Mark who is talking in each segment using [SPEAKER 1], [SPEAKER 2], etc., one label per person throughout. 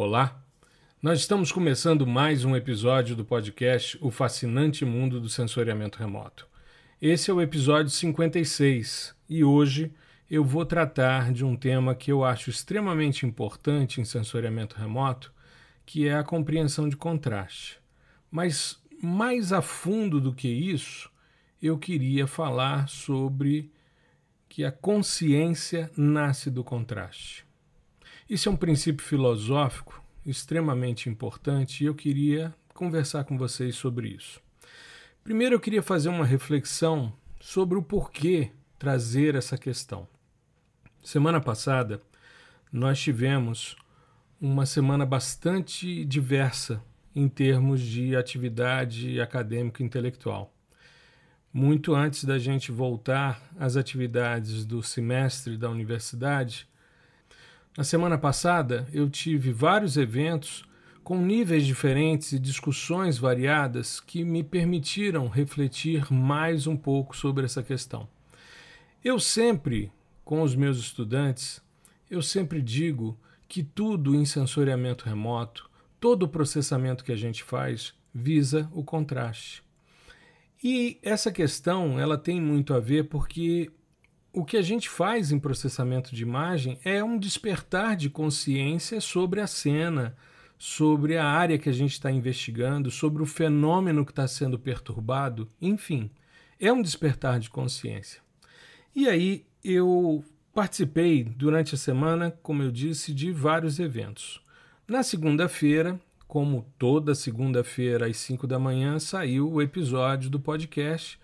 [SPEAKER 1] Olá! Nós estamos começando mais um episódio do podcast O Fascinante Mundo do Sensoriamento Remoto. Esse é o episódio 56 e hoje eu vou tratar de um tema que eu acho extremamente importante em sensoriamento remoto, que é a compreensão de contraste. Mas mais a fundo do que isso, eu queria falar sobre que a consciência nasce do contraste. Isso é um princípio filosófico extremamente importante e eu queria conversar com vocês sobre isso. Primeiro, eu queria fazer uma reflexão sobre o porquê trazer essa questão. Semana passada, nós tivemos uma semana bastante diversa em termos de atividade acadêmica e intelectual. Muito antes da gente voltar às atividades do semestre da universidade, na semana passada, eu tive vários eventos com níveis diferentes e discussões variadas que me permitiram refletir mais um pouco sobre essa questão. Eu sempre, com os meus estudantes, eu sempre digo que tudo em sensoriamento remoto, todo o processamento que a gente faz, visa o contraste. E essa questão, ela tem muito a ver porque o que a gente faz em processamento de imagem é um despertar de consciência sobre a cena, sobre a área que a gente está investigando, sobre o fenômeno que está sendo perturbado, enfim, é um despertar de consciência. E aí eu participei durante a semana, como eu disse, de vários eventos. Na segunda-feira, como toda segunda-feira às 5 da manhã, saiu o episódio do podcast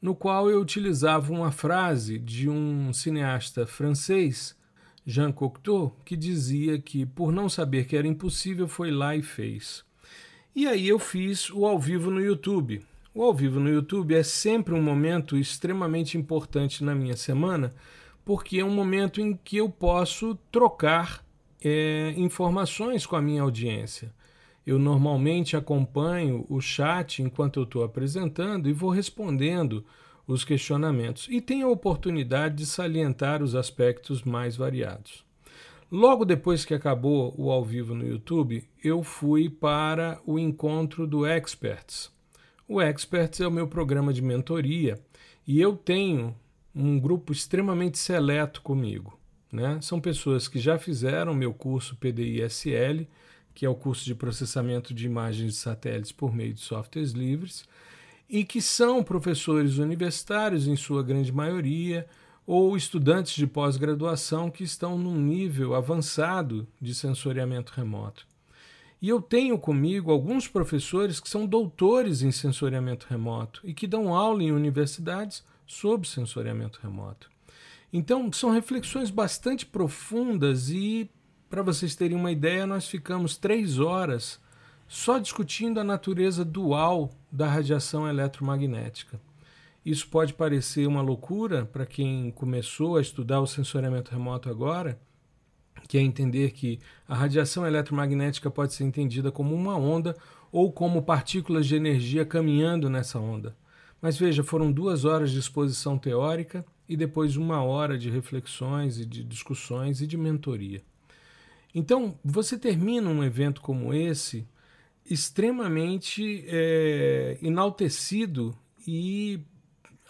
[SPEAKER 1] no qual eu utilizava uma frase de um cineasta francês, Jean Cocteau, que dizia que, por não saber que era impossível, foi lá e fez. E aí eu fiz o ao vivo no YouTube. O ao vivo no YouTube é sempre um momento extremamente importante na minha semana, porque é um momento em que eu posso trocar é, informações com a minha audiência. Eu normalmente acompanho o chat enquanto eu estou apresentando e vou respondendo os questionamentos e tenho a oportunidade de salientar os aspectos mais variados. Logo depois que acabou o ao vivo no YouTube, eu fui para o encontro do Experts. O Experts é o meu programa de mentoria e eu tenho um grupo extremamente seleto comigo. Né? São pessoas que já fizeram meu curso PDI-SL que é o curso de processamento de imagens de satélites por meio de softwares livres, e que são professores universitários, em sua grande maioria, ou estudantes de pós-graduação que estão num nível avançado de sensoriamento remoto. E eu tenho comigo alguns professores que são doutores em sensoriamento remoto e que dão aula em universidades sobre sensoriamento remoto. Então, são reflexões bastante profundas e para vocês terem uma ideia, nós ficamos três horas só discutindo a natureza dual da radiação eletromagnética. Isso pode parecer uma loucura para quem começou a estudar o sensoriamento remoto agora, que é entender que a radiação eletromagnética pode ser entendida como uma onda ou como partículas de energia caminhando nessa onda. Mas veja, foram duas horas de exposição teórica e depois uma hora de reflexões e de discussões e de mentoria. Então, você termina um evento como esse extremamente é, enaltecido e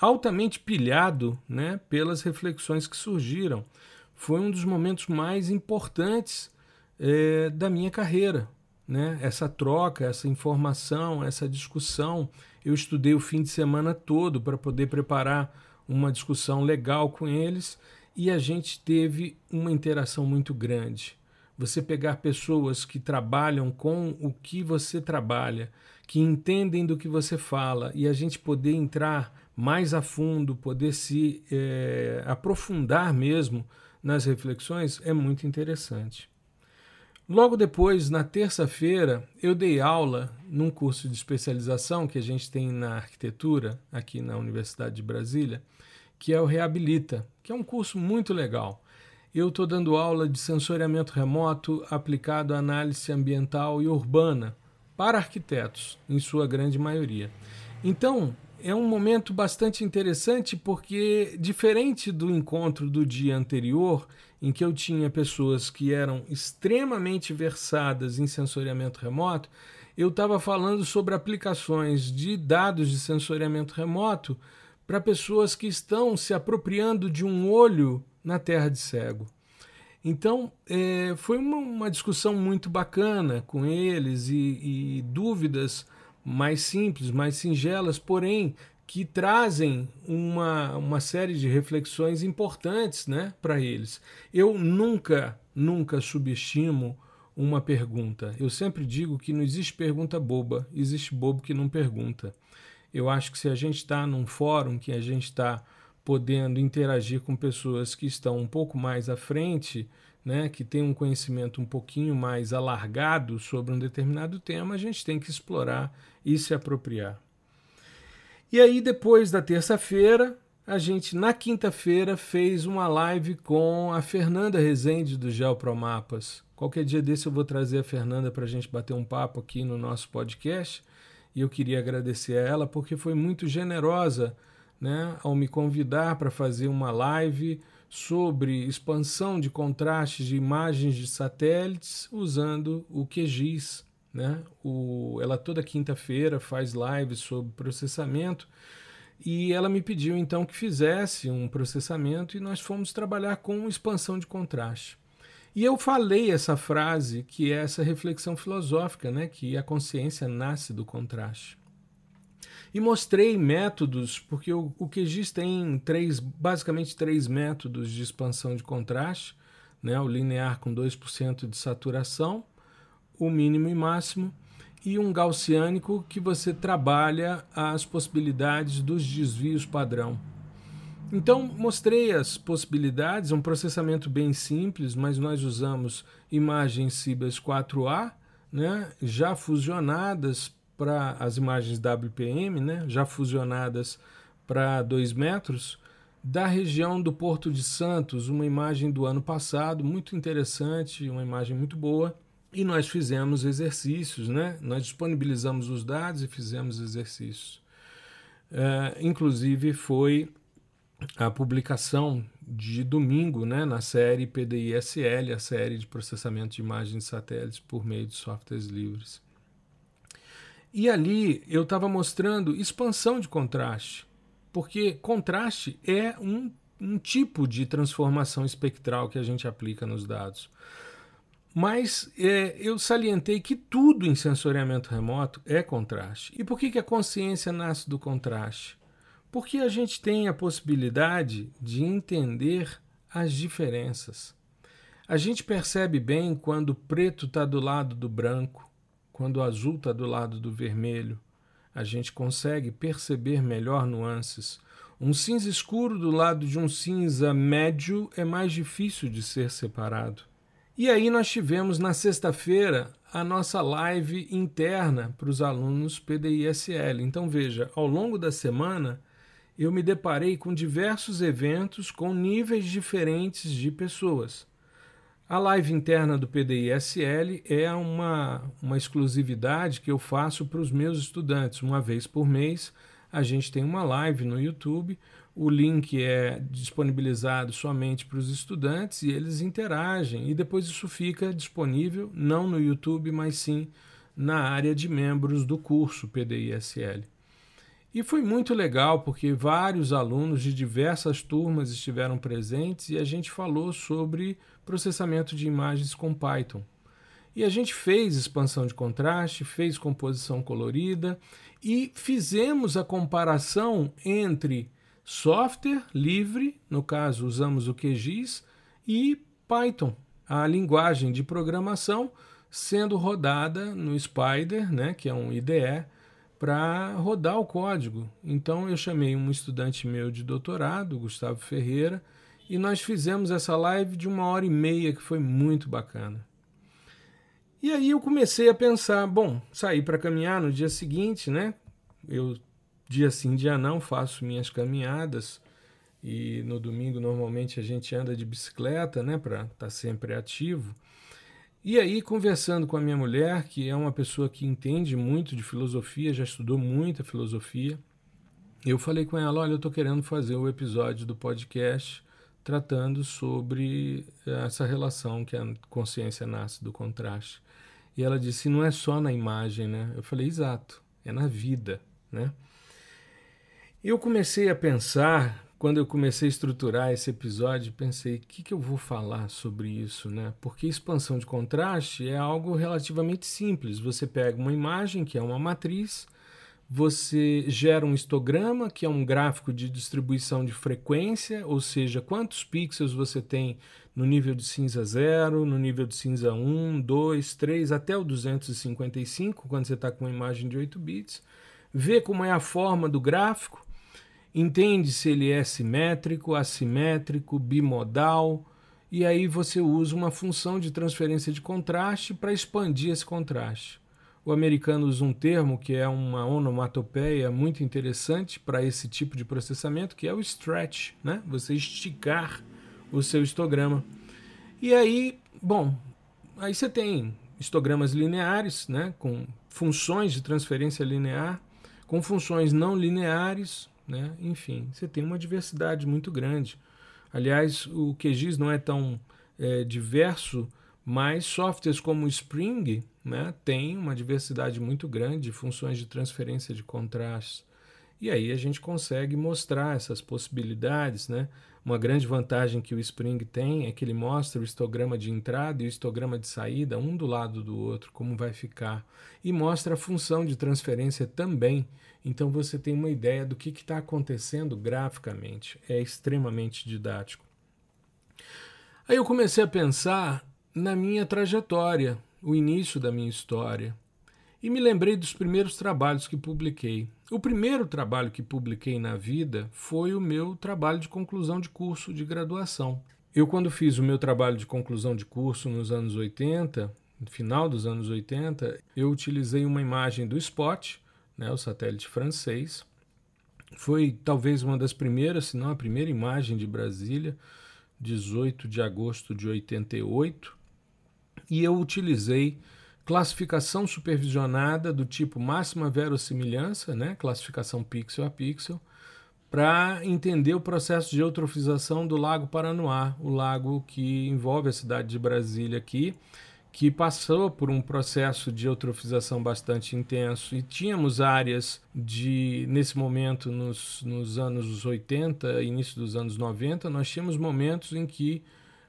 [SPEAKER 1] altamente pilhado né, pelas reflexões que surgiram. Foi um dos momentos mais importantes é, da minha carreira. Né? Essa troca, essa informação, essa discussão. Eu estudei o fim de semana todo para poder preparar uma discussão legal com eles e a gente teve uma interação muito grande você pegar pessoas que trabalham com o que você trabalha, que entendem do que você fala e a gente poder entrar mais a fundo, poder se é, aprofundar mesmo nas reflexões é muito interessante. Logo depois, na terça-feira, eu dei aula num curso de especialização que a gente tem na arquitetura aqui na Universidade de Brasília, que é o Reabilita, que é um curso muito legal eu estou dando aula de sensoriamento remoto aplicado à análise ambiental e urbana para arquitetos, em sua grande maioria. Então, é um momento bastante interessante porque, diferente do encontro do dia anterior, em que eu tinha pessoas que eram extremamente versadas em sensoriamento remoto, eu estava falando sobre aplicações de dados de sensoriamento remoto para pessoas que estão se apropriando de um olho na terra de cego. Então, é, foi uma, uma, discussão muito bacana com eles e, e dúvidas mais simples, mais singelas, porém que trazem uma, uma série de reflexões importantes né, para eles. Eu nunca, nunca subestimo uma pergunta. Eu sempre digo que não existe pergunta boba, existe bobo que não pergunta. Eu acho que se a gente está num fórum que a gente está podendo interagir com pessoas que estão um pouco mais à frente, né, que têm um conhecimento um pouquinho mais alargado sobre um determinado tema, a gente tem que explorar e se apropriar. E aí, depois da terça-feira, a gente, na quinta-feira, fez uma live com a Fernanda Rezende do Geopromapas. Qualquer dia desse eu vou trazer a Fernanda para a gente bater um papo aqui no nosso podcast. E eu queria agradecer a ela porque foi muito generosa né, ao me convidar para fazer uma live sobre expansão de contrastes de imagens de satélites usando o QGIS. Né? O, ela toda quinta-feira faz lives sobre processamento e ela me pediu então que fizesse um processamento e nós fomos trabalhar com expansão de contraste. E eu falei essa frase, que é essa reflexão filosófica, né, que a consciência nasce do contraste. E mostrei métodos, porque o, o QGIS tem três, basicamente três métodos de expansão de contraste, né, o linear com 2% de saturação, o mínimo e máximo, e um gaussiânico que você trabalha as possibilidades dos desvios padrão. Então, mostrei as possibilidades, um processamento bem simples, mas nós usamos imagens Cibers 4A, né, já fusionadas para as imagens WPM, né, já fusionadas para 2 metros, da região do Porto de Santos, uma imagem do ano passado, muito interessante, uma imagem muito boa. E nós fizemos exercícios, né? Nós disponibilizamos os dados e fizemos exercícios. É, inclusive foi a publicação de domingo, né, na série PDI-SL, a série de processamento de imagens de satélites por meio de softwares livres. E ali eu estava mostrando expansão de contraste, porque contraste é um, um tipo de transformação espectral que a gente aplica nos dados. Mas é, eu salientei que tudo em sensoriamento remoto é contraste. E por que, que a consciência nasce do contraste? Porque a gente tem a possibilidade de entender as diferenças. A gente percebe bem quando o preto está do lado do branco, quando o azul está do lado do vermelho, a gente consegue perceber melhor nuances. Um cinza escuro do lado de um cinza médio é mais difícil de ser separado. E aí nós tivemos na sexta-feira a nossa live interna para os alunos PDISL. Então veja, ao longo da semana eu me deparei com diversos eventos com níveis diferentes de pessoas. A live interna do PDI-SL é uma, uma exclusividade que eu faço para os meus estudantes. Uma vez por mês, a gente tem uma live no YouTube. O link é disponibilizado somente para os estudantes e eles interagem. E depois isso fica disponível, não no YouTube, mas sim na área de membros do curso PDI-SL. E foi muito legal porque vários alunos de diversas turmas estiveram presentes e a gente falou sobre processamento de imagens com Python. E a gente fez expansão de contraste, fez composição colorida e fizemos a comparação entre software livre, no caso usamos o QGIS, e Python, a linguagem de programação sendo rodada no Spider, né, que é um IDE, para rodar o código. Então eu chamei um estudante meu de doutorado, Gustavo Ferreira, e nós fizemos essa live de uma hora e meia que foi muito bacana. E aí eu comecei a pensar, bom, saí para caminhar no dia seguinte, né? Eu dia sim, dia não faço minhas caminhadas e no domingo normalmente a gente anda de bicicleta, né, para estar tá sempre ativo. E aí, conversando com a minha mulher, que é uma pessoa que entende muito de filosofia, já estudou muita filosofia, eu falei com ela: olha, eu estou querendo fazer o episódio do podcast tratando sobre essa relação que a consciência nasce do contraste. E ela disse: não é só na imagem, né? Eu falei: exato, é na vida, né? Eu comecei a pensar, quando eu comecei a estruturar esse episódio, pensei: o que, que eu vou falar sobre isso, né? Porque expansão de contraste é algo relativamente simples. Você pega uma imagem, que é uma matriz você gera um histograma, que é um gráfico de distribuição de frequência, ou seja, quantos pixels você tem no nível de cinza 0, no nível de cinza 1, 2, 3, até o 255, quando você está com uma imagem de 8 bits. Vê como é a forma do gráfico, entende se ele é simétrico, assimétrico, bimodal, e aí você usa uma função de transferência de contraste para expandir esse contraste. O americano usa um termo que é uma onomatopeia muito interessante para esse tipo de processamento, que é o stretch, né? Você esticar o seu histograma. E aí, bom, aí você tem histogramas lineares, né, com funções de transferência linear, com funções não lineares, né? Enfim, você tem uma diversidade muito grande. Aliás, o QGIS não é tão é, diverso mas softwares como o Spring né, tem uma diversidade muito grande de funções de transferência de contraste. E aí a gente consegue mostrar essas possibilidades. Né? Uma grande vantagem que o Spring tem é que ele mostra o histograma de entrada e o histograma de saída, um do lado do outro, como vai ficar. E mostra a função de transferência também. Então você tem uma ideia do que está acontecendo graficamente. É extremamente didático. Aí eu comecei a pensar na minha trajetória, o início da minha história. E me lembrei dos primeiros trabalhos que publiquei. O primeiro trabalho que publiquei na vida foi o meu trabalho de conclusão de curso de graduação. Eu, quando fiz o meu trabalho de conclusão de curso nos anos 80, no final dos anos 80, eu utilizei uma imagem do Spot, né, o satélite francês. Foi talvez uma das primeiras, se não a primeira imagem de Brasília, 18 de agosto de 88 e eu utilizei classificação supervisionada do tipo máxima verossimilhança, né, classificação pixel a pixel, para entender o processo de eutrofização do Lago Paranoá, o lago que envolve a cidade de Brasília aqui, que passou por um processo de eutrofização bastante intenso. E tínhamos áreas de, nesse momento, nos, nos anos 80, início dos anos 90, nós tínhamos momentos em que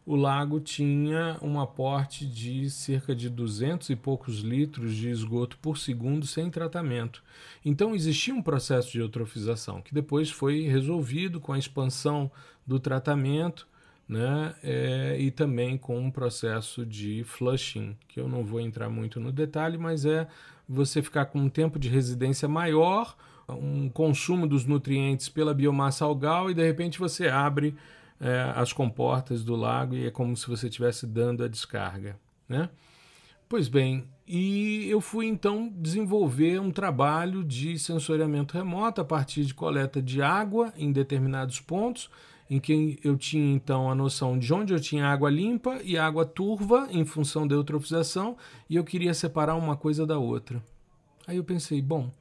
[SPEAKER 1] o lago tinha um aporte de cerca de 200 e poucos litros de esgoto por segundo sem tratamento. Então existia um processo de eutrofização que depois foi resolvido com a expansão do tratamento né, é, e também com um processo de flushing, que eu não vou entrar muito no detalhe, mas é você ficar com um tempo de residência maior, um consumo dos nutrientes pela biomassa algal e de repente você abre é, as comportas do lago e é como se você estivesse dando a descarga. Né? Pois bem, e eu fui então desenvolver um trabalho de sensoriamento remoto a partir de coleta de água em determinados pontos, em que eu tinha então a noção de onde eu tinha água limpa e água turva em função da eutrofização, e eu queria separar uma coisa da outra. Aí eu pensei, bom,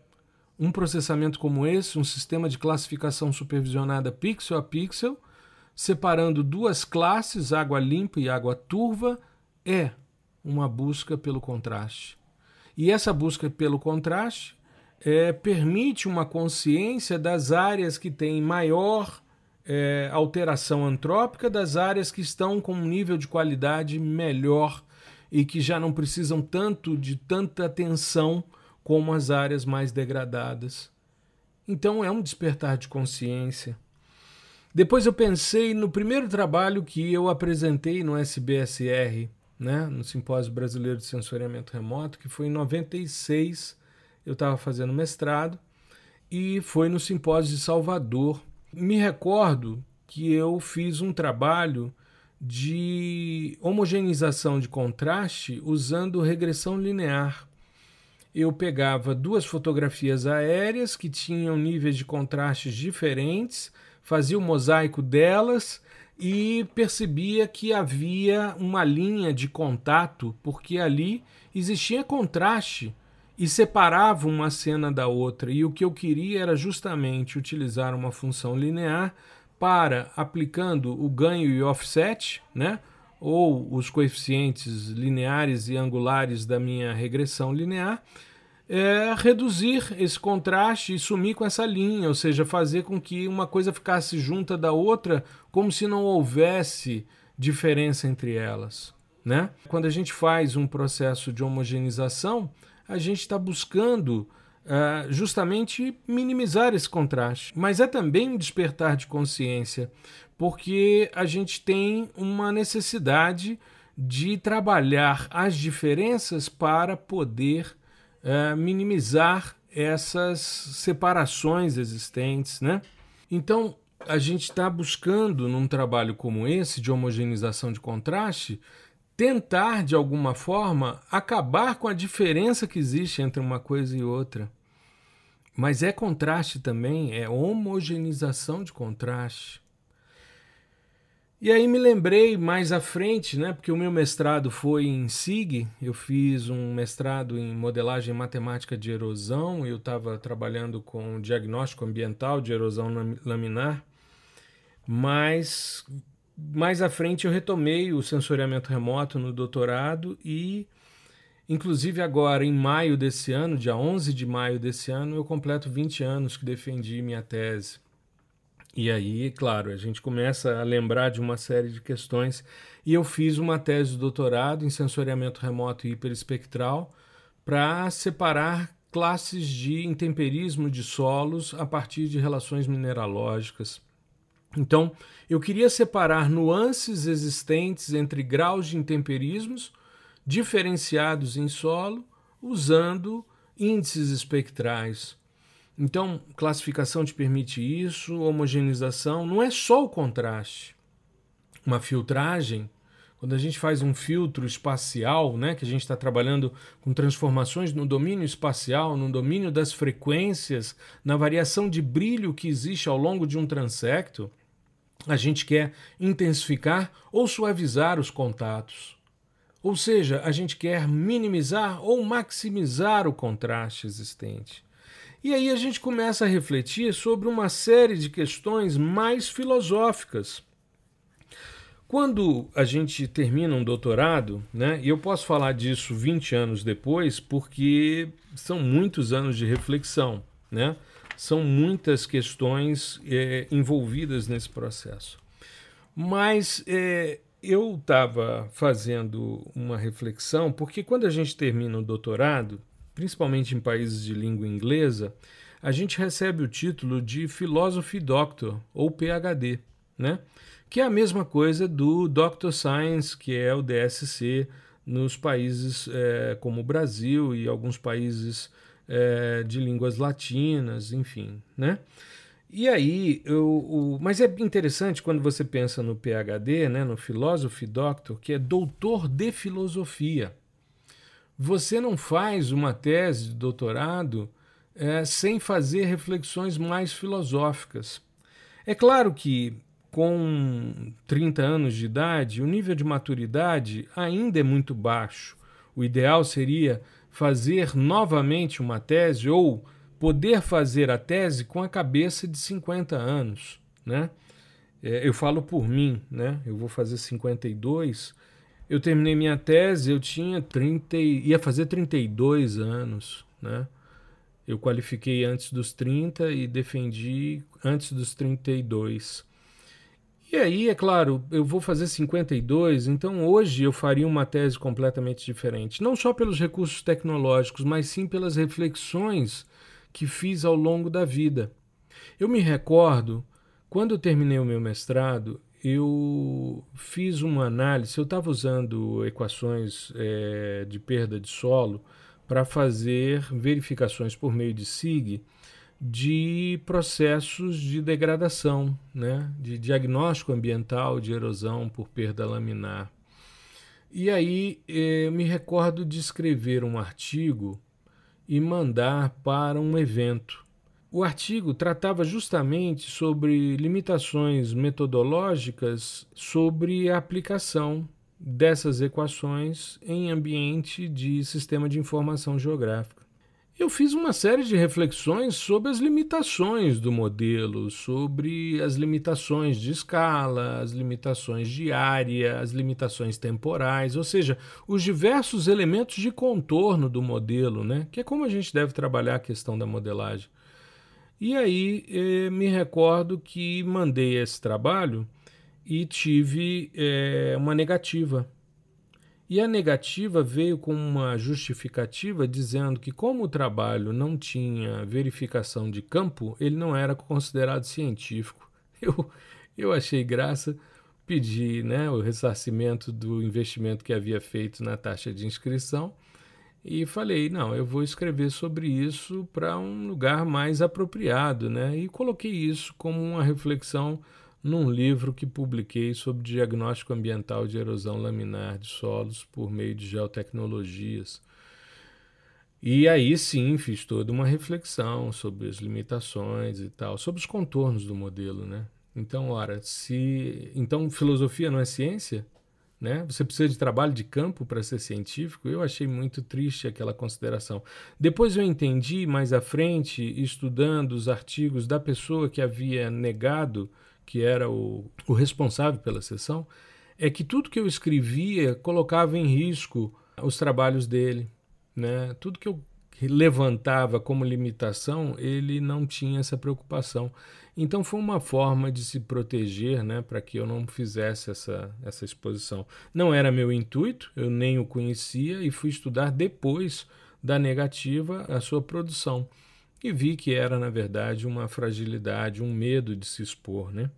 [SPEAKER 1] um processamento como esse, um sistema de classificação supervisionada pixel a pixel, separando duas classes, água limpa e água turva, é uma busca pelo contraste. E essa busca pelo contraste é, permite uma consciência das áreas que têm maior é, alteração antrópica, das áreas que estão com um nível de qualidade melhor e que já não precisam tanto de tanta atenção como as áreas mais degradadas. Então é um despertar de consciência. Depois eu pensei no primeiro trabalho que eu apresentei no SBSR, né, no Simpósio Brasileiro de Sensoriamento Remoto, que foi em 96. Eu estava fazendo mestrado e foi no Simpósio de Salvador. Me recordo que eu fiz um trabalho de homogeneização de contraste usando regressão linear. Eu pegava duas fotografias aéreas que tinham níveis de contrastes diferentes fazia o mosaico delas e percebia que havia uma linha de contato, porque ali existia contraste e separava uma cena da outra. E o que eu queria era justamente utilizar uma função linear para, aplicando o ganho e offset, né? ou os coeficientes lineares e angulares da minha regressão linear, é reduzir esse contraste e sumir com essa linha, ou seja, fazer com que uma coisa ficasse junta da outra como se não houvesse diferença entre elas. Né? Quando a gente faz um processo de homogeneização, a gente está buscando uh, justamente minimizar esse contraste. Mas é também um despertar de consciência, porque a gente tem uma necessidade de trabalhar as diferenças para poder uh, minimizar essas separações existentes, né? Então, a gente está buscando, num trabalho como esse, de homogeneização de contraste, tentar, de alguma forma, acabar com a diferença que existe entre uma coisa e outra. Mas é contraste também, é homogeneização de contraste. E aí me lembrei mais à frente, né, porque o meu mestrado foi em SIG, eu fiz um mestrado em modelagem matemática de erosão, eu estava trabalhando com diagnóstico ambiental de erosão laminar, mas mais à frente eu retomei o sensoriamento remoto no doutorado e inclusive agora em maio desse ano, dia 11 de maio desse ano, eu completo 20 anos que defendi minha tese. E aí, claro, a gente começa a lembrar de uma série de questões. E eu fiz uma tese de doutorado em sensoriamento remoto e hiperespectral para separar classes de intemperismo de solos a partir de relações mineralógicas. Então, eu queria separar nuances existentes entre graus de intemperismos diferenciados em solo usando índices espectrais. Então, classificação te permite isso, homogeneização, não é só o contraste. Uma filtragem, quando a gente faz um filtro espacial, né, que a gente está trabalhando com transformações no domínio espacial, no domínio das frequências, na variação de brilho que existe ao longo de um transecto, a gente quer intensificar ou suavizar os contatos. Ou seja, a gente quer minimizar ou maximizar o contraste existente. E aí a gente começa a refletir sobre uma série de questões mais filosóficas. Quando a gente termina um doutorado, né, e eu posso falar disso 20 anos depois, porque são muitos anos de reflexão, né? são muitas questões é, envolvidas nesse processo. Mas é, eu estava fazendo uma reflexão, porque quando a gente termina o doutorado, principalmente em países de língua inglesa, a gente recebe o título de Philosophy Doctor, ou PhD, né? que é a mesma coisa do Doctor Science, que é o DSC, nos países é, como o Brasil e alguns países é, de línguas latinas, enfim, né? E aí, eu, o, mas é interessante quando você pensa no PhD, né, no Philosophy Doctor, que é doutor de filosofia você não faz uma tese de doutorado é, sem fazer reflexões mais filosóficas. É claro que com 30 anos de idade, o nível de maturidade ainda é muito baixo. O ideal seria fazer novamente uma tese ou poder fazer a tese com a cabeça de 50 anos, né? É, eu falo por mim, né? Eu vou fazer 52 eu terminei minha tese, eu tinha 30, ia fazer 32 anos, né? Eu qualifiquei antes dos 30 e defendi antes dos 32. E aí, é claro, eu vou fazer 52, então hoje eu faria uma tese completamente diferente. Não só pelos recursos tecnológicos, mas sim pelas reflexões que fiz ao longo da vida. Eu me recordo, quando eu terminei o meu mestrado, eu fiz uma análise, eu estava usando equações é, de perda de solo para fazer verificações por meio de SIG de processos de degradação, né, de diagnóstico ambiental de erosão por perda laminar. E aí eh, eu me recordo de escrever um artigo e mandar para um evento o artigo tratava justamente sobre limitações metodológicas sobre a aplicação dessas equações em ambiente de sistema de informação geográfica. eu fiz uma série de reflexões sobre as limitações do modelo, sobre as limitações de escala, as limitações de área, as limitações temporais, ou seja, os diversos elementos de contorno do modelo, né? que é como a gente deve trabalhar a questão da modelagem. E aí eh, me recordo que mandei esse trabalho e tive eh, uma negativa e a negativa veio com uma justificativa dizendo que, como o trabalho não tinha verificação de campo, ele não era considerado científico. Eu, eu achei graça, pedi né, o ressarcimento do investimento que havia feito na taxa de inscrição e falei: não, eu vou escrever sobre isso para um lugar mais apropriado. Né? E coloquei isso como uma reflexão num livro que publiquei sobre diagnóstico ambiental de erosão laminar de solos por meio de geotecnologias. E aí sim fiz toda uma reflexão sobre as limitações e tal, sobre os contornos do modelo, né? Então, ora, se então filosofia não é ciência, né? Você precisa de trabalho de campo para ser científico. Eu achei muito triste aquela consideração. Depois eu entendi mais à frente, estudando os artigos da pessoa que havia negado que era o, o responsável pela sessão, é que tudo que eu escrevia colocava em risco os trabalhos dele. Né? Tudo que eu levantava como limitação, ele não tinha essa preocupação. Então foi uma forma de se proteger, né, para que eu não fizesse essa, essa exposição. Não era meu intuito, eu nem o conhecia e fui estudar depois da negativa a sua produção e vi que era, na verdade, uma fragilidade, um medo de se expor. Né?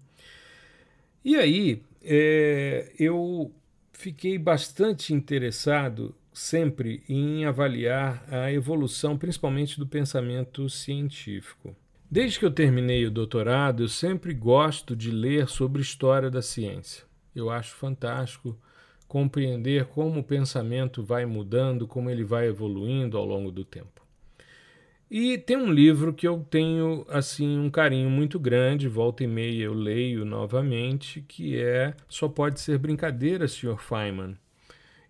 [SPEAKER 1] E aí é, eu fiquei bastante interessado sempre em avaliar a evolução, principalmente do pensamento científico. Desde que eu terminei o doutorado, eu sempre gosto de ler sobre história da ciência. Eu acho fantástico compreender como o pensamento vai mudando, como ele vai evoluindo ao longo do tempo. E tem um livro que eu tenho assim um carinho muito grande, volta e meia eu leio novamente, que é Só pode ser brincadeira, Sr. Feynman.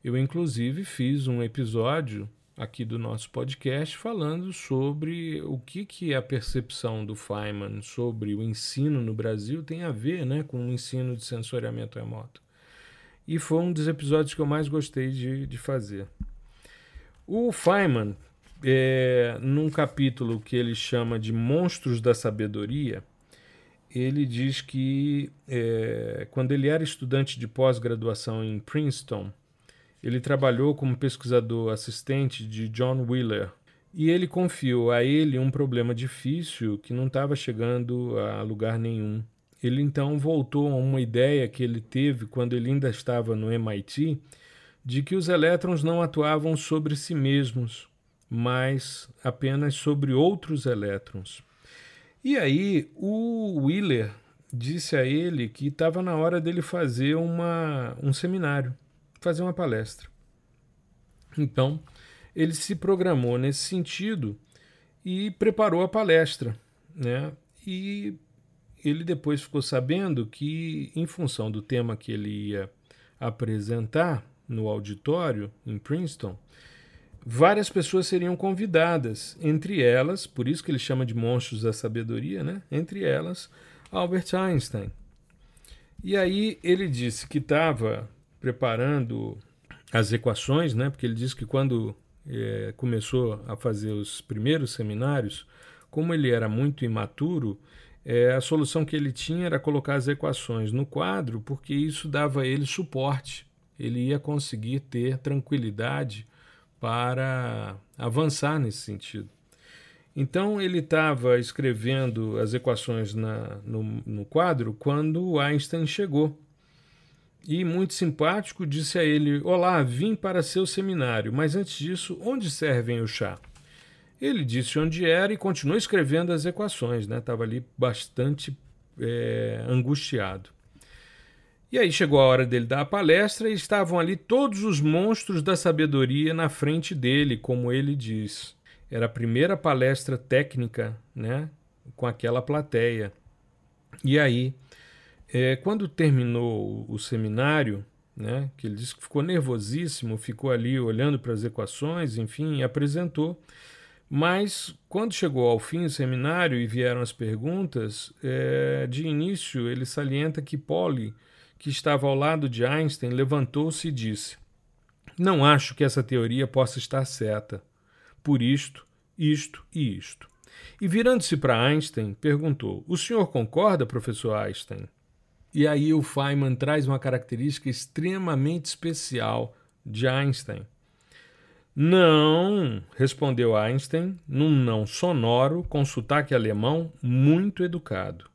[SPEAKER 1] Eu inclusive fiz um episódio aqui do nosso podcast falando sobre o que, que a percepção do Feynman sobre o ensino no Brasil tem a ver né, com o ensino de sensoriamento remoto. E foi um dos episódios que eu mais gostei de, de fazer. O Feynman é, num capítulo que ele chama de Monstros da Sabedoria, ele diz que é, quando ele era estudante de pós-graduação em Princeton, ele trabalhou como pesquisador assistente de John Wheeler e ele confiou a ele um problema difícil que não estava chegando a lugar nenhum. Ele então voltou a uma ideia que ele teve quando ele ainda estava no MIT de que os elétrons não atuavam sobre si mesmos, mas apenas sobre outros elétrons. E aí o Wheeler disse a ele que estava na hora dele fazer uma, um seminário, fazer uma palestra. Então ele se programou nesse sentido e preparou a palestra, né? E ele depois ficou sabendo que, em função do tema que ele ia apresentar no auditório em Princeton, várias pessoas seriam convidadas, entre elas, por isso que ele chama de monstros da sabedoria, né? Entre elas, Albert Einstein. E aí ele disse que estava preparando as equações, né? Porque ele disse que quando é, começou a fazer os primeiros seminários, como ele era muito imaturo, é, a solução que ele tinha era colocar as equações no quadro, porque isso dava a ele suporte. Ele ia conseguir ter tranquilidade para avançar nesse sentido. Então ele estava escrevendo as equações na, no, no quadro quando Einstein chegou. E, muito simpático, disse a ele: Olá, vim para seu seminário, mas antes disso, onde servem o chá? Ele disse onde era e continuou escrevendo as equações, estava né? ali bastante é, angustiado. E aí chegou a hora dele dar a palestra e estavam ali todos os monstros da sabedoria na frente dele, como ele diz. Era a primeira palestra técnica, né, com aquela plateia. E aí, é, quando terminou o seminário, né, que ele disse que ficou nervosíssimo, ficou ali olhando para as equações, enfim, apresentou. Mas quando chegou ao fim do seminário e vieram as perguntas, é, de início ele salienta que Pauli, que estava ao lado de Einstein, levantou-se e disse: Não acho que essa teoria possa estar certa. Por isto, isto e isto. E virando-se para Einstein, perguntou: O senhor concorda, professor Einstein? E aí o Feynman traz uma característica extremamente especial de Einstein. Não, respondeu Einstein, num não sonoro, com sotaque alemão muito educado.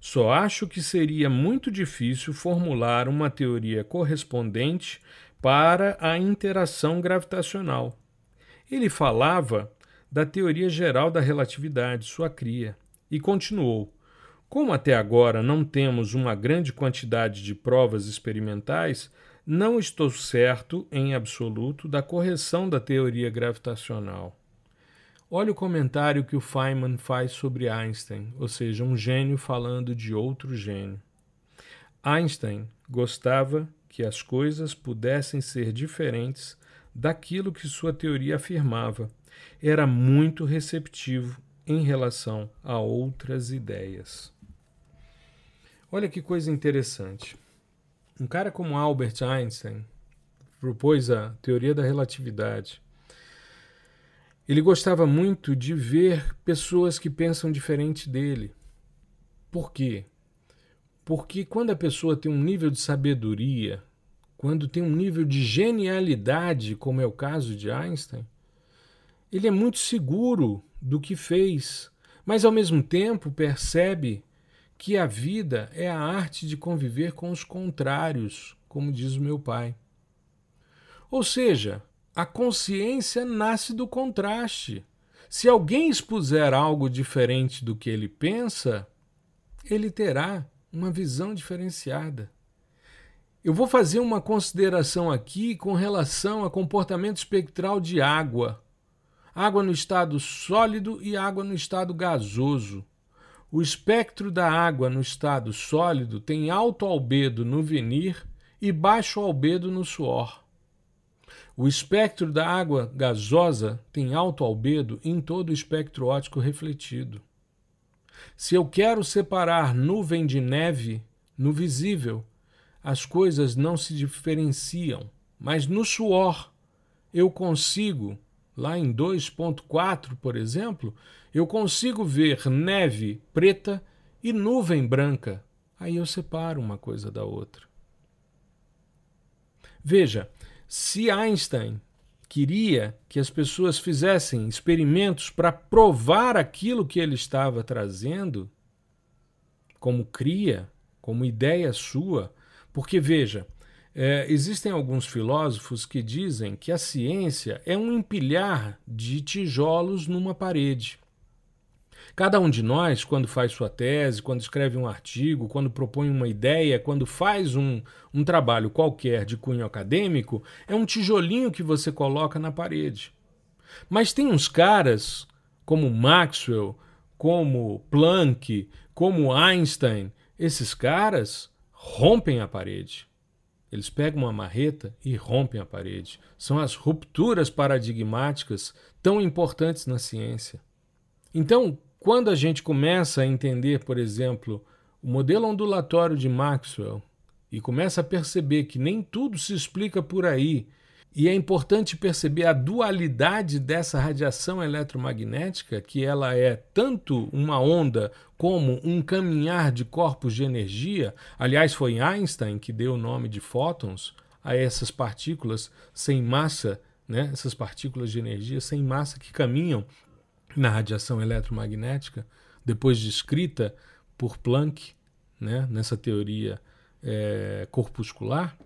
[SPEAKER 1] Só acho que seria muito difícil formular uma teoria correspondente para a interação gravitacional. Ele falava da teoria geral da relatividade, sua cria, e continuou: Como até agora não temos uma grande quantidade de provas experimentais, não estou certo, em absoluto, da correção da teoria gravitacional. Olha o comentário que o Feynman faz sobre Einstein, ou seja, um gênio falando de outro gênio. Einstein gostava que as coisas pudessem ser diferentes daquilo que sua teoria afirmava. Era muito receptivo em relação a outras ideias. Olha que coisa interessante. Um cara como Albert Einstein propôs a teoria da relatividade. Ele gostava muito de ver pessoas que pensam diferente dele. Por quê? Porque quando a pessoa tem um nível de sabedoria, quando tem um nível de genialidade, como é o caso de Einstein, ele é muito seguro do que fez, mas ao mesmo tempo percebe que a vida é a arte de conviver com os contrários, como diz o meu pai. Ou seja, a consciência nasce do contraste. Se alguém expuser algo diferente do que ele pensa, ele terá uma visão diferenciada. Eu vou fazer uma consideração aqui com relação a comportamento espectral de água. Água no estado sólido e água no estado gasoso. O espectro da água no estado sólido tem alto albedo no venir e baixo albedo no suor. O espectro da água gasosa tem alto albedo em todo o espectro óptico refletido. Se eu quero separar nuvem de neve no visível, as coisas não se diferenciam, mas no suor eu consigo Lá em 2.4, por exemplo, eu consigo ver neve preta e nuvem branca. Aí eu separo uma coisa da outra. Veja, se Einstein queria que as pessoas fizessem experimentos para provar aquilo que ele estava trazendo, como cria, como ideia sua, porque veja, é, existem alguns filósofos que dizem que a ciência é um empilhar de tijolos numa parede. Cada um de nós, quando faz sua tese, quando escreve um artigo, quando propõe uma ideia, quando faz um, um trabalho qualquer de cunho acadêmico, é um tijolinho que você coloca na parede. Mas tem uns caras, como Maxwell, como Planck, como Einstein, esses caras rompem a parede. Eles pegam uma marreta e rompem a parede. São as rupturas paradigmáticas tão importantes na ciência. Então, quando a gente começa a entender, por exemplo, o modelo ondulatório de Maxwell e começa a perceber que nem tudo se explica por aí e é importante perceber a dualidade dessa radiação eletromagnética, que ela é tanto uma onda como um caminhar de corpos de energia. Aliás, foi Einstein que deu o nome de fótons a essas partículas sem massa, né? essas partículas de energia sem massa que caminham na radiação eletromagnética, depois descrita por Planck, né? nessa teoria é, corpuscular.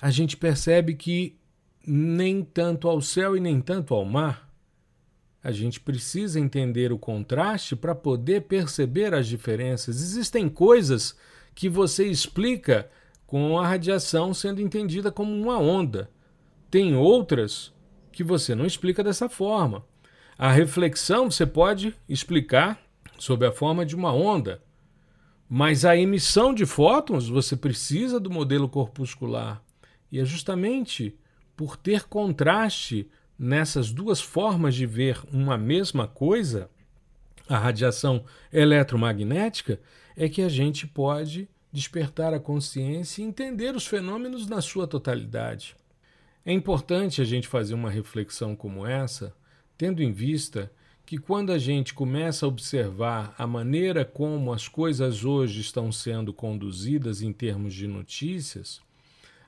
[SPEAKER 1] A gente percebe que nem tanto ao céu e nem tanto ao mar. A gente precisa entender o contraste para poder perceber as diferenças. Existem coisas que você explica com a radiação sendo entendida como uma onda. Tem outras que você não explica dessa forma. A reflexão você pode explicar sob a forma de uma onda, mas a emissão de fótons você precisa do modelo corpuscular. E é justamente por ter contraste nessas duas formas de ver uma mesma coisa, a radiação eletromagnética, é que a gente pode despertar a consciência e entender os fenômenos na sua totalidade. É importante a gente fazer uma reflexão como essa, tendo em vista que quando a gente começa a observar a maneira como as coisas hoje estão sendo conduzidas em termos de notícias,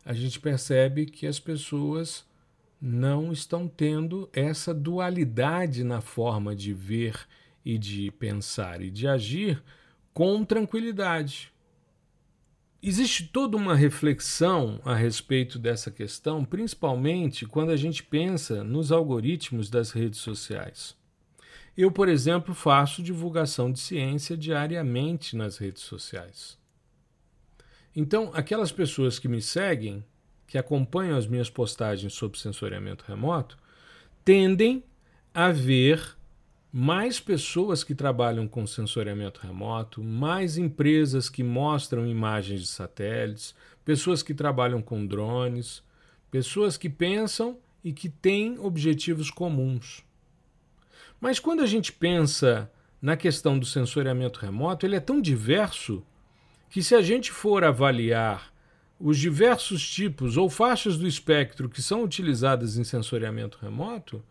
[SPEAKER 1] a gente percebe que as pessoas não estão tendo essa dualidade na forma de ver e de pensar e de agir com tranquilidade. Existe toda uma reflexão a respeito dessa questão, principalmente quando a gente pensa nos algoritmos das redes sociais. Eu, por exemplo, faço divulgação de ciência diariamente nas redes sociais. Então, aquelas pessoas que me seguem, que acompanham as minhas postagens sobre sensoriamento remoto, tendem a ver mais pessoas que trabalham com sensoriamento remoto, mais empresas que mostram imagens de satélites, pessoas que trabalham com drones, pessoas que pensam e que têm objetivos comuns. Mas quando a gente pensa na questão do sensoriamento remoto, ele é tão diverso que se a gente for avaliar os diversos tipos ou faixas do espectro que são utilizadas em sensoriamento remoto,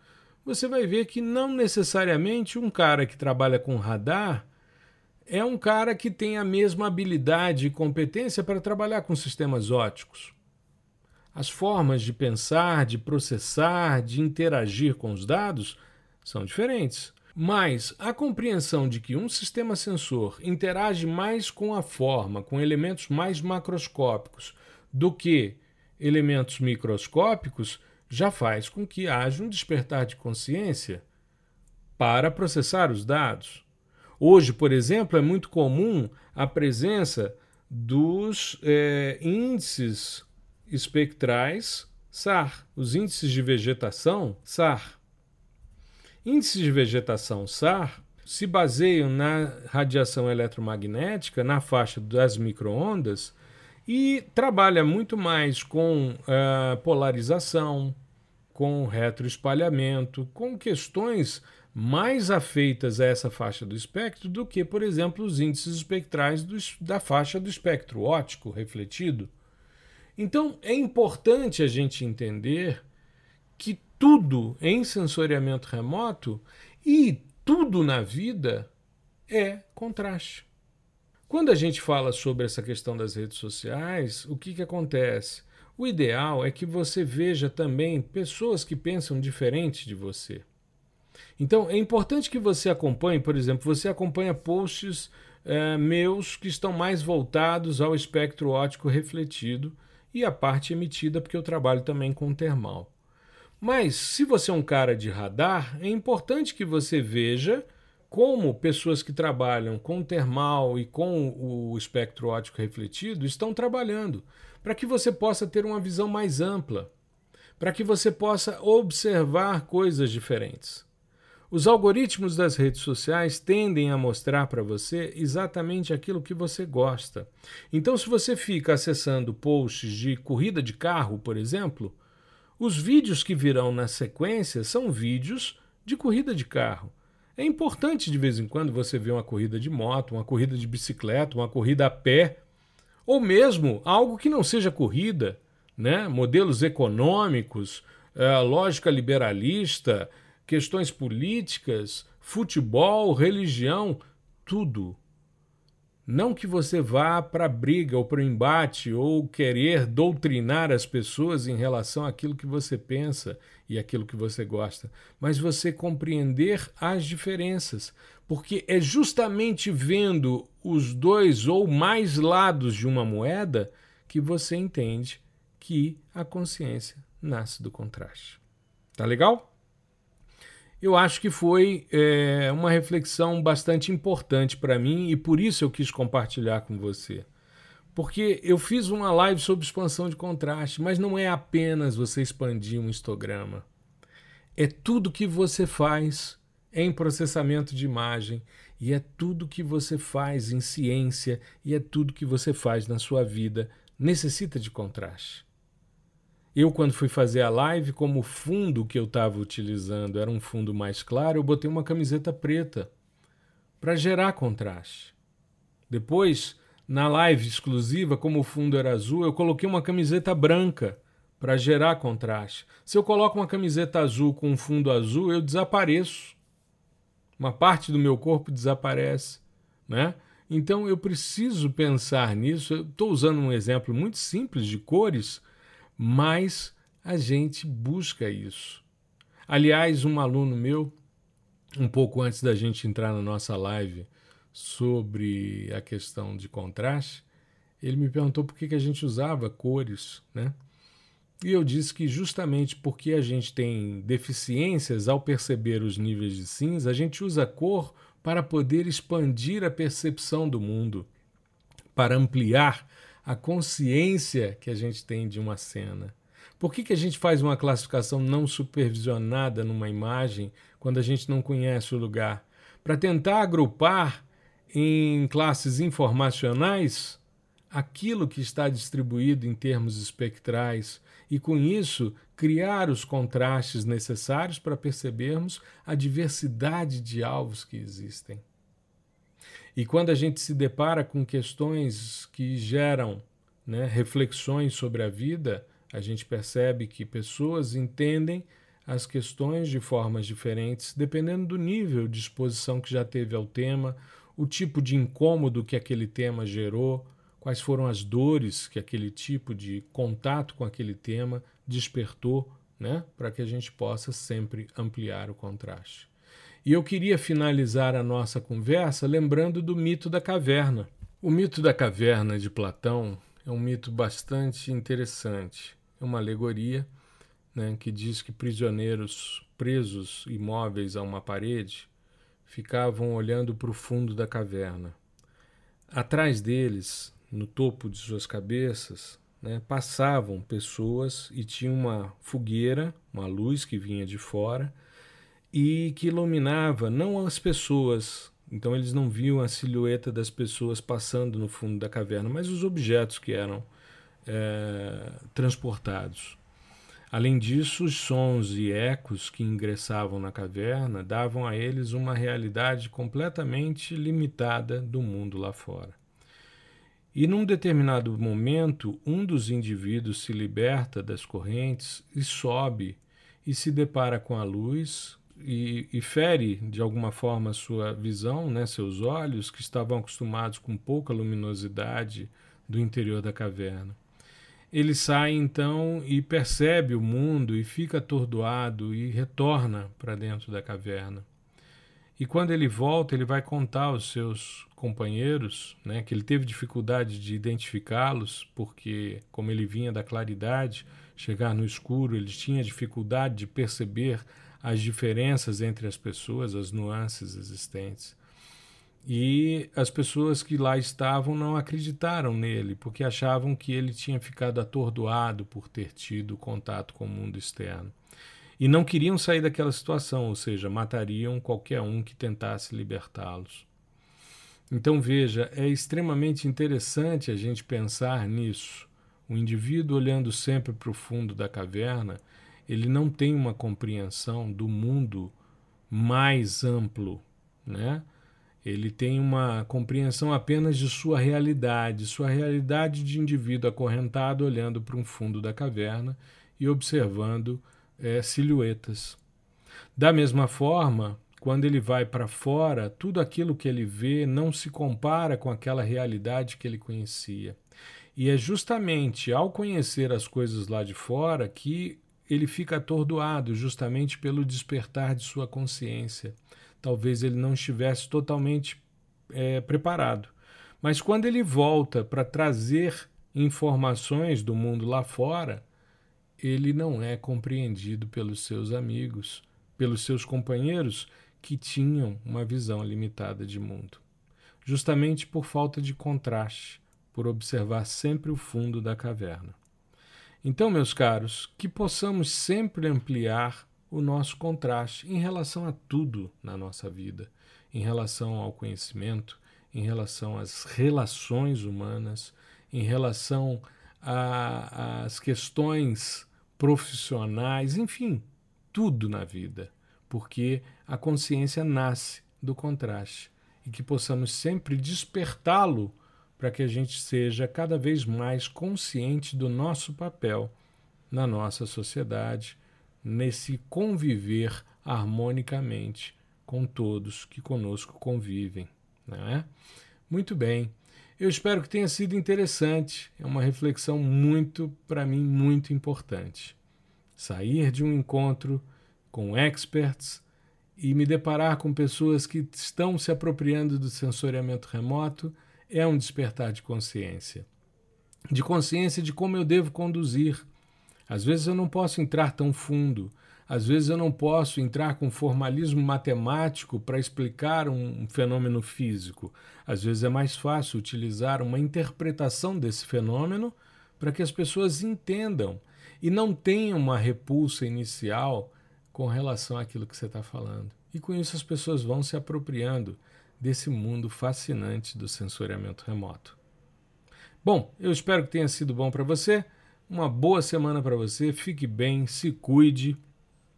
[SPEAKER 1] você vai ver que não necessariamente um cara que trabalha com radar é um cara que tem a mesma habilidade e competência para trabalhar com sistemas óticos. As formas de pensar, de processar, de interagir com os dados são diferentes. Mas a compreensão de que um sistema sensor interage mais com a forma, com elementos mais macroscópicos, do que elementos microscópicos, já faz com que haja um despertar de consciência para processar os dados. Hoje, por exemplo, é muito comum a presença dos é, índices espectrais SAR, os índices de vegetação SAR. Índices de vegetação SAR se baseiam na radiação eletromagnética na faixa das microondas e trabalha muito mais com uh, polarização, com retroespalhamento, com questões mais afeitas a essa faixa do espectro do que, por exemplo, os índices espectrais do, da faixa do espectro óptico refletido. Então, é importante a gente entender tudo em sensoriamento remoto e tudo na vida é contraste. Quando a gente fala sobre essa questão das redes sociais, o que, que acontece? O ideal é que você veja também pessoas que pensam diferente de você. Então, é importante que você acompanhe, por exemplo, você acompanha posts é, meus que estão mais voltados ao espectro óptico refletido e a parte emitida, porque eu trabalho também com termal. Mas, se você é um cara de radar, é importante que você veja como pessoas que trabalham com termal e com o espectro óptico refletido estão trabalhando para que você possa ter uma visão mais ampla, para que você possa observar coisas diferentes. Os algoritmos das redes sociais tendem a mostrar para você exatamente aquilo que você gosta. Então, se você fica acessando posts de corrida de carro, por exemplo, os vídeos que virão na sequência são vídeos de corrida de carro. É importante de vez em quando você ver uma corrida de moto, uma corrida de bicicleta, uma corrida a pé, ou mesmo algo que não seja corrida, né? modelos econômicos, é, lógica liberalista, questões políticas, futebol, religião, tudo. Não que você vá para a briga ou para o embate ou querer doutrinar as pessoas em relação àquilo que você pensa e aquilo que você gosta, mas você compreender as diferenças, porque é justamente vendo os dois ou mais lados de uma moeda que você entende que a consciência nasce do contraste. Tá legal? Eu acho que foi é, uma reflexão bastante importante para mim e por isso eu quis compartilhar com você. Porque eu fiz uma live sobre expansão de contraste, mas não é apenas você expandir um histograma. É tudo que você faz em processamento de imagem, e é tudo que você faz em ciência, e é tudo que você faz na sua vida necessita de contraste. Eu, quando fui fazer a live, como o fundo que eu estava utilizando era um fundo mais claro, eu botei uma camiseta preta para gerar contraste. Depois, na live exclusiva, como o fundo era azul, eu coloquei uma camiseta branca para gerar contraste. Se eu coloco uma camiseta azul com um fundo azul, eu desapareço. Uma parte do meu corpo desaparece, né? Então eu preciso pensar nisso. Estou usando um exemplo muito simples de cores mas a gente busca isso. Aliás, um aluno meu, um pouco antes da gente entrar na nossa live sobre a questão de contraste, ele me perguntou por que, que a gente usava cores, né? E eu disse que justamente porque a gente tem deficiências ao perceber os níveis de cinza, a gente usa cor para poder expandir a percepção do mundo, para ampliar a consciência que a gente tem de uma cena. Por que, que a gente faz uma classificação não supervisionada numa imagem quando a gente não conhece o lugar? Para tentar agrupar em classes informacionais aquilo que está distribuído em termos espectrais e, com isso, criar os contrastes necessários para percebermos a diversidade de alvos que existem. E quando a gente se depara com questões que geram né, reflexões sobre a vida, a gente percebe que pessoas entendem as questões de formas diferentes, dependendo do nível de exposição que já teve ao tema, o tipo de incômodo que aquele tema gerou, quais foram as dores que aquele tipo de contato com aquele tema despertou, né, para que a gente possa sempre ampliar o contraste. E eu queria finalizar a nossa conversa lembrando do mito da caverna. O mito da caverna de Platão é um mito bastante interessante. É uma alegoria né, que diz que prisioneiros presos imóveis a uma parede ficavam olhando para o fundo da caverna. Atrás deles, no topo de suas cabeças, né, passavam pessoas e tinha uma fogueira, uma luz que vinha de fora e que iluminava não as pessoas, então eles não viam a silhueta das pessoas passando no fundo da caverna, mas os objetos que eram é, transportados. Além disso, os sons e ecos que ingressavam na caverna davam a eles uma realidade completamente limitada do mundo lá fora. E num determinado momento, um dos indivíduos se liberta das correntes e sobe e se depara com a luz, e, e, fere de alguma forma sua visão, né, seus olhos, que estavam acostumados com pouca luminosidade do interior da caverna. Ele sai então e percebe o mundo e fica atordoado e retorna para dentro da caverna. E quando ele volta, ele vai contar aos seus companheiros né, que ele teve dificuldade de identificá-los, porque, como ele vinha da claridade, chegar no escuro, ele tinha dificuldade de perceber as diferenças entre as pessoas, as nuances existentes. E as pessoas que lá estavam não acreditaram nele, porque achavam que ele tinha ficado atordoado por ter tido contato com o mundo externo. E não queriam sair daquela situação, ou seja, matariam qualquer um que tentasse libertá-los. Então veja, é extremamente interessante a gente pensar nisso. O indivíduo olhando sempre para o fundo da caverna ele não tem uma compreensão do mundo mais amplo, né? Ele tem uma compreensão apenas de sua realidade, sua realidade de indivíduo acorrentado olhando para um fundo da caverna e observando é, silhuetas. Da mesma forma, quando ele vai para fora, tudo aquilo que ele vê não se compara com aquela realidade que ele conhecia. E é justamente ao conhecer as coisas lá de fora que ele fica atordoado justamente pelo despertar de sua consciência. Talvez ele não estivesse totalmente é, preparado. Mas quando ele volta para trazer informações do mundo lá fora, ele não é compreendido pelos seus amigos, pelos seus companheiros que tinham uma visão limitada de mundo. Justamente por falta de contraste, por observar sempre o fundo da caverna. Então, meus caros, que possamos sempre ampliar o nosso contraste em relação a tudo na nossa vida, em relação ao conhecimento, em relação às relações humanas, em relação às questões profissionais, enfim, tudo na vida, porque a consciência nasce do contraste e que possamos sempre despertá-lo para que a gente seja cada vez mais consciente do nosso papel na nossa sociedade, nesse conviver harmonicamente com todos que conosco convivem. Não é? Muito bem. Eu espero que tenha sido interessante. É uma reflexão muito, para mim, muito importante. Sair de um encontro com experts e me deparar com pessoas que estão se apropriando do sensoriamento remoto é um despertar de consciência. De consciência de como eu devo conduzir. Às vezes eu não posso entrar tão fundo, às vezes eu não posso entrar com formalismo matemático para explicar um fenômeno físico. Às vezes é mais fácil utilizar uma interpretação desse fenômeno para que as pessoas entendam e não tenham uma repulsa inicial com relação àquilo que você está falando. E com isso as pessoas vão se apropriando desse mundo fascinante do sensoriamento remoto. Bom, eu espero que tenha sido bom para você. Uma boa semana para você. Fique bem, se cuide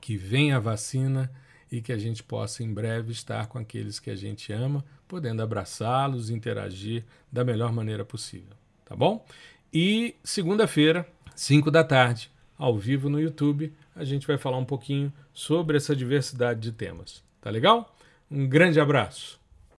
[SPEAKER 1] que venha a vacina e que a gente possa em breve estar com aqueles que a gente ama, podendo abraçá-los, interagir da melhor maneira possível, tá bom? E segunda-feira, 5 da tarde, ao vivo no YouTube, a gente vai falar um pouquinho sobre essa diversidade de temas. Tá legal? Um grande abraço.